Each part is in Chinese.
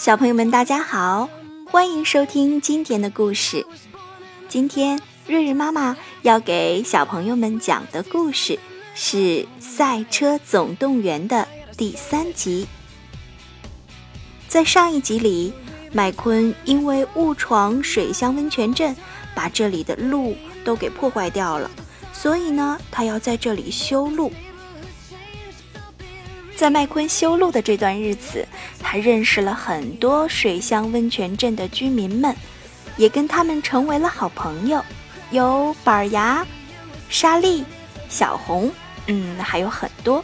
小朋友们，大家好，欢迎收听今天的故事。今天瑞瑞妈妈要给小朋友们讲的故事是《赛车总动员》的第三集。在上一集里，麦昆因为误闯水乡温泉镇，把这里的路都给破坏掉了，所以呢，他要在这里修路。在麦昆修路的这段日子，他认识了很多水乡温泉镇的居民们，也跟他们成为了好朋友，有板牙、莎莉、小红，嗯，还有很多。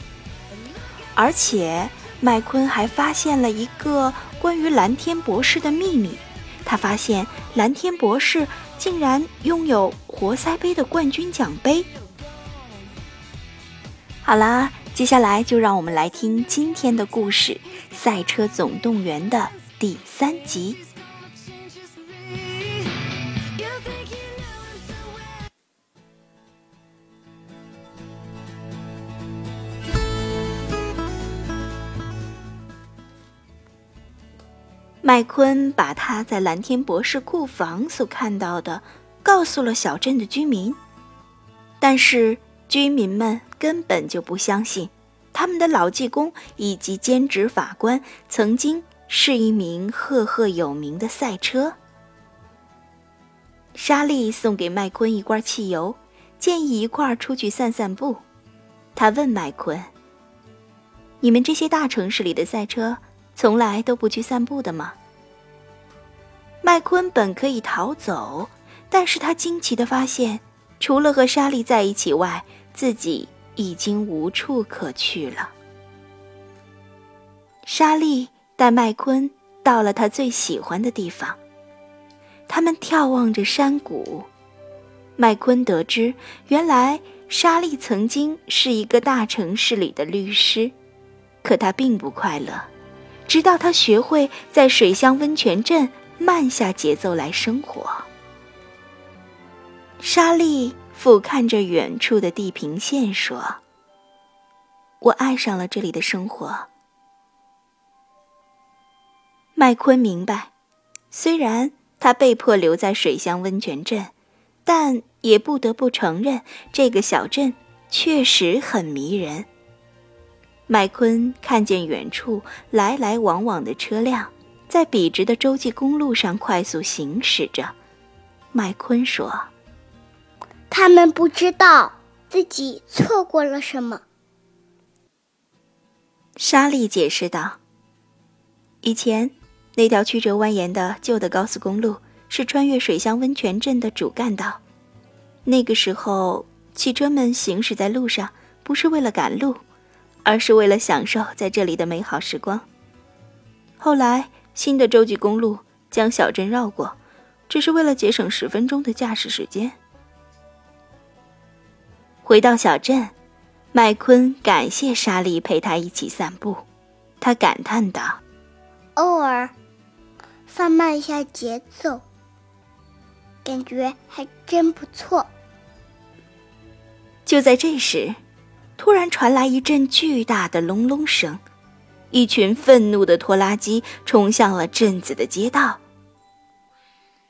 而且麦昆还发现了一个关于蓝天博士的秘密，他发现蓝天博士竟然拥有活塞杯的冠军奖杯。好啦。接下来就让我们来听今天的故事《赛车总动员》的第三集。麦昆把他在蓝天博士库房所看到的告诉了小镇的居民，但是。居民们根本就不相信，他们的老技工以及兼职法官曾经是一名赫赫有名的赛车。莎莉送给麦昆一罐汽油，建议一块儿出去散散步。他问麦昆：“你们这些大城市里的赛车从来都不去散步的吗？”麦昆本可以逃走，但是他惊奇的发现。除了和莎莉在一起外，自己已经无处可去了。莎莉带麦昆到了他最喜欢的地方，他们眺望着山谷。麦昆得知，原来莎莉曾经是一个大城市里的律师，可他并不快乐，直到他学会在水乡温泉镇慢下节奏来生活。莎莉俯瞰着远处的地平线，说：“我爱上了这里的生活。”麦昆明白，虽然他被迫留在水乡温泉镇，但也不得不承认，这个小镇确实很迷人。麦昆看见远处来来往往的车辆，在笔直的洲际公路上快速行驶着。麦昆说。他们不知道自己错过了什么。莎莉解释道：“以前那条曲折蜿蜒的旧的高速公路是穿越水乡温泉镇的主干道。那个时候，汽车们行驶在路上不是为了赶路，而是为了享受在这里的美好时光。后来，新的洲际公路将小镇绕过，只是为了节省十分钟的驾驶时间。”回到小镇，麦昆感谢莎莉陪他一起散步。他感叹道：“偶尔放慢一下节奏，感觉还真不错。”就在这时，突然传来一阵巨大的隆隆声，一群愤怒的拖拉机冲向了镇子的街道。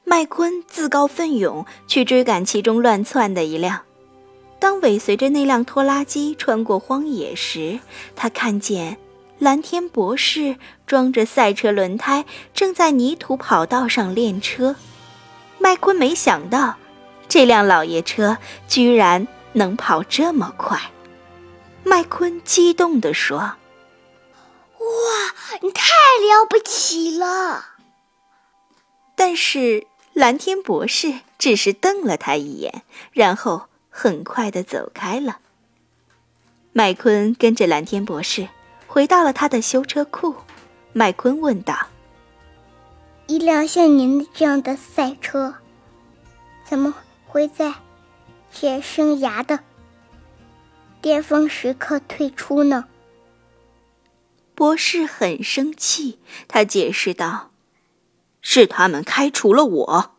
麦昆自告奋勇去追赶其中乱窜的一辆。当尾随着那辆拖拉机穿过荒野时，他看见蓝天博士装着赛车轮胎正在泥土跑道上练车。麦昆没想到，这辆老爷车居然能跑这么快。麦昆激动地说：“哇，你太了不起了！”但是蓝天博士只是瞪了他一眼，然后。很快的走开了。麦昆跟着蓝天博士回到了他的修车库。麦昆问道：“一辆像您这样的赛车，怎么会在其生涯的巅峰时刻退出呢？”博士很生气，他解释道：“是他们开除了我。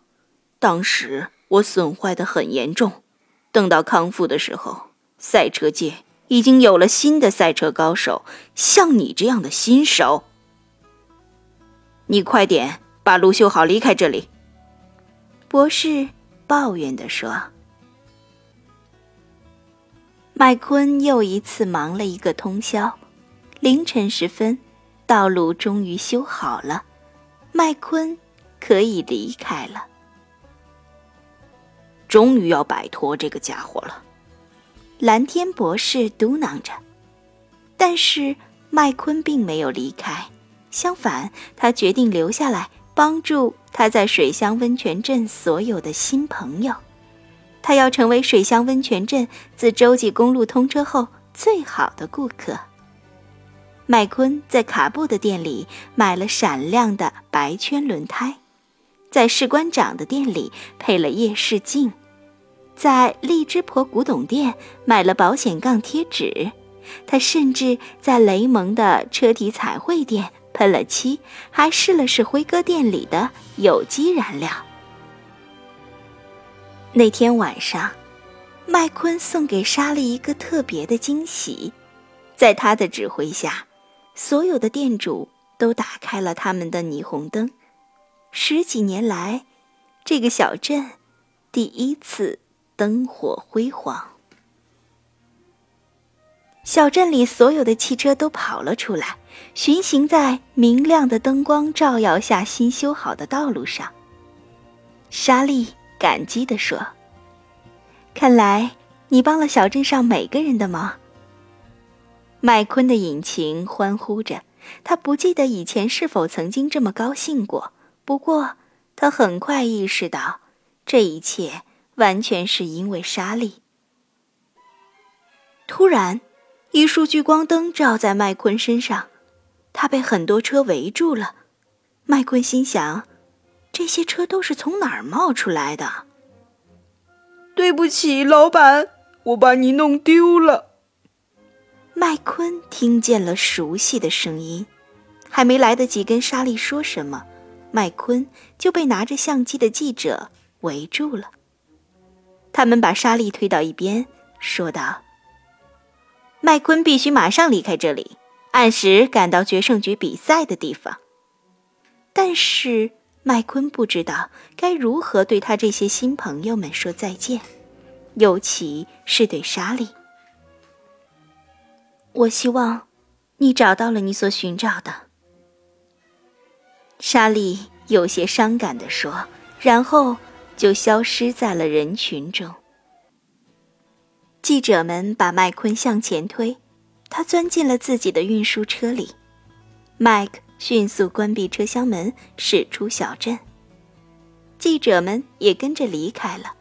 当时我损坏的很严重。”等到康复的时候，赛车界已经有了新的赛车高手，像你这样的新手。你快点把路修好，离开这里。”博士抱怨地说。麦昆又一次忙了一个通宵，凌晨时分，道路终于修好了，麦昆可以离开了。终于要摆脱这个家伙了，蓝天博士嘟囔着。但是麦昆并没有离开，相反，他决定留下来帮助他在水乡温泉镇所有的新朋友。他要成为水乡温泉镇自洲际公路通车后最好的顾客。麦昆在卡布的店里买了闪亮的白圈轮胎，在士官长的店里配了夜视镜，在荔枝婆古董店买了保险杠贴纸。他甚至在雷蒙的车体彩绘店喷了漆，还试了试辉哥店里的有机燃料。那天晚上，麦昆送给莎莉一个特别的惊喜。在他的指挥下，所有的店主都打开了他们的霓虹灯。十几年来，这个小镇第一次灯火辉煌。小镇里所有的汽车都跑了出来，巡行在明亮的灯光照耀下新修好的道路上。莎莉。感激地说：“看来你帮了小镇上每个人的忙。”麦昆的引擎欢呼着，他不记得以前是否曾经这么高兴过。不过，他很快意识到，这一切完全是因为莎莉。突然，一束聚光灯照在麦昆身上，他被很多车围住了。麦昆心想。这些车都是从哪儿冒出来的？对不起，老板，我把你弄丢了。麦昆听见了熟悉的声音，还没来得及跟莎莉说什么，麦昆就被拿着相机的记者围住了。他们把莎莉推到一边，说道：“麦昆必须马上离开这里，按时赶到决胜局比赛的地方。”但是。麦昆不知道该如何对他这些新朋友们说再见，尤其是对莎莉。我希望你找到了你所寻找的。莎莉有些伤感地说，然后就消失在了人群中。记者们把麦昆向前推，他钻进了自己的运输车里。麦克。迅速关闭车厢门，驶出小镇。记者们也跟着离开了。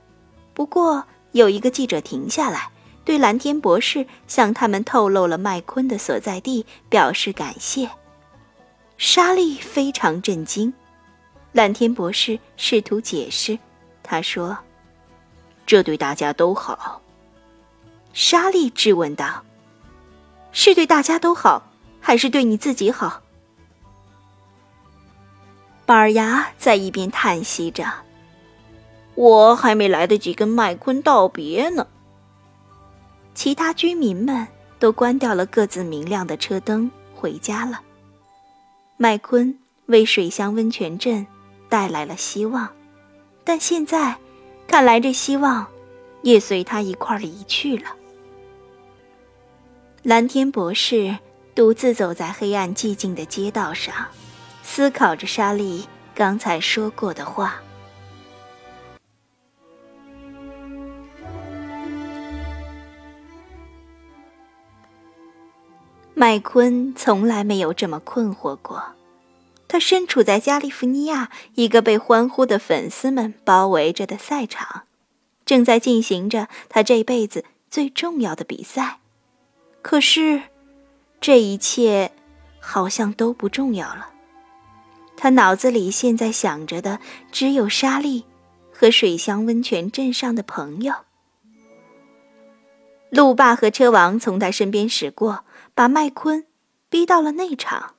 不过，有一个记者停下来，对蓝天博士向他们透露了麦昆的所在地，表示感谢。莎莉非常震惊。蓝天博士试图解释，他说：“这对大家都好。”莎莉质问道：“是对大家都好，还是对你自己好？”板牙在一边叹息着：“我还没来得及跟麦昆道别呢。”其他居民们都关掉了各自明亮的车灯，回家了。麦昆为水乡温泉镇带来了希望，但现在看来，这希望也随他一块离去了。蓝天博士独自走在黑暗寂静的街道上。思考着莎莉刚才说过的话。麦昆从来没有这么困惑过。他身处在加利福尼亚一个被欢呼的粉丝们包围着的赛场，正在进行着他这辈子最重要的比赛。可是，这一切好像都不重要了。他脑子里现在想着的只有莎莉和水乡温泉镇上的朋友。路霸和车王从他身边驶过，把麦昆逼到了内场。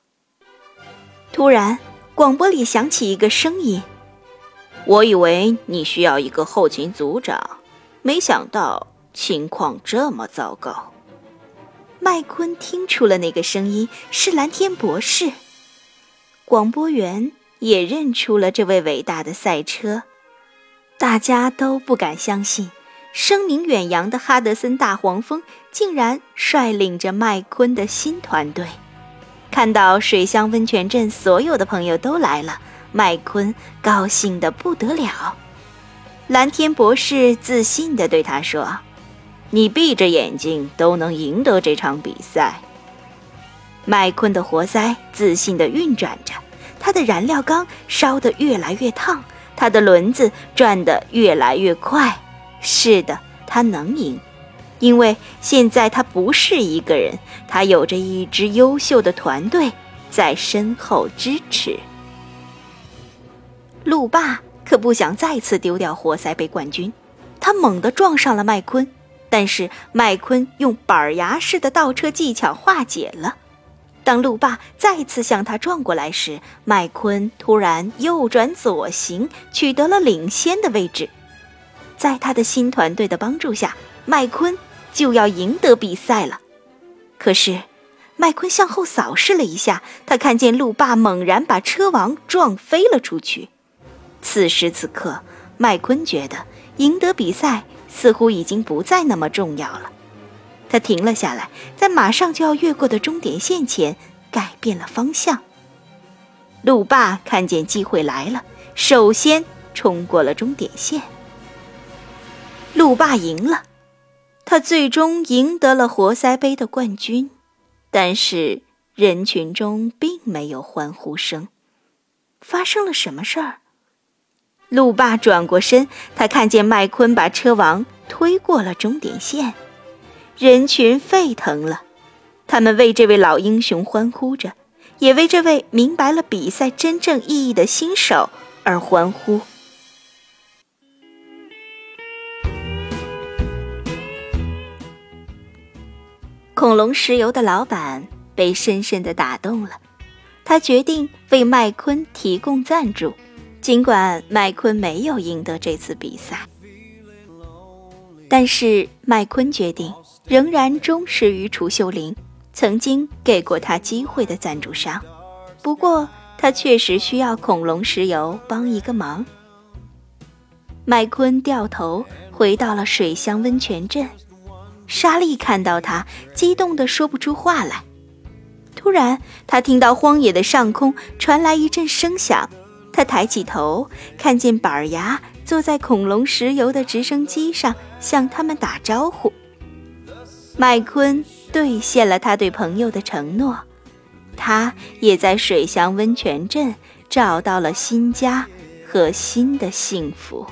突然，广播里响起一个声音：“我以为你需要一个后勤组长，没想到情况这么糟糕。”麦昆听出了那个声音是蓝天博士。广播员也认出了这位伟大的赛车。大家都不敢相信，声名远扬的哈德森大黄蜂竟然率领着麦昆的新团队。看到水乡温泉镇所有的朋友都来了，麦昆高兴得不得了。蓝天博士自信地对他说：“你闭着眼睛都能赢得这场比赛。”麦昆的活塞自信地运转着，他的燃料缸烧得越来越烫，他的轮子转得越来越快。是的，他能赢，因为现在他不是一个人，他有着一支优秀的团队在身后支持。路霸可不想再次丢掉活塞杯冠军，他猛地撞上了麦昆，但是麦昆用板牙式的倒车技巧化解了。当路霸再次向他撞过来时，麦昆突然右转左行，取得了领先的位置。在他的新团队的帮助下，麦昆就要赢得比赛了。可是，麦昆向后扫视了一下，他看见路霸猛然把车王撞飞了出去。此时此刻，麦昆觉得赢得比赛似乎已经不再那么重要了。他停了下来，在马上就要越过的终点线前改变了方向。路霸看见机会来了，首先冲过了终点线。路霸赢了，他最终赢得了活塞杯的冠军。但是人群中并没有欢呼声。发生了什么事儿？路霸转过身，他看见麦昆把车王推过了终点线。人群沸腾了，他们为这位老英雄欢呼着，也为这位明白了比赛真正意义的新手而欢呼。恐龙石油的老板被深深的打动了，他决定为麦昆提供赞助，尽管麦昆没有赢得这次比赛，但是麦昆决定。仍然忠实于楚秀玲曾经给过他机会的赞助商，不过他确实需要恐龙石油帮一个忙。麦昆掉头回到了水乡温泉镇，莎莉看到他，激动得说不出话来。突然，他听到荒野的上空传来一阵声响，他抬起头，看见板牙坐在恐龙石油的直升机上，向他们打招呼。麦昆兑现了他对朋友的承诺，他也在水乡温泉镇找到了新家和新的幸福。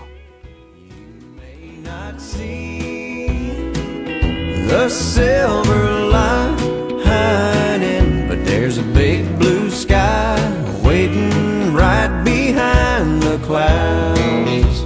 the silver lining, but there's a big blue sky waiting right behind the clouds.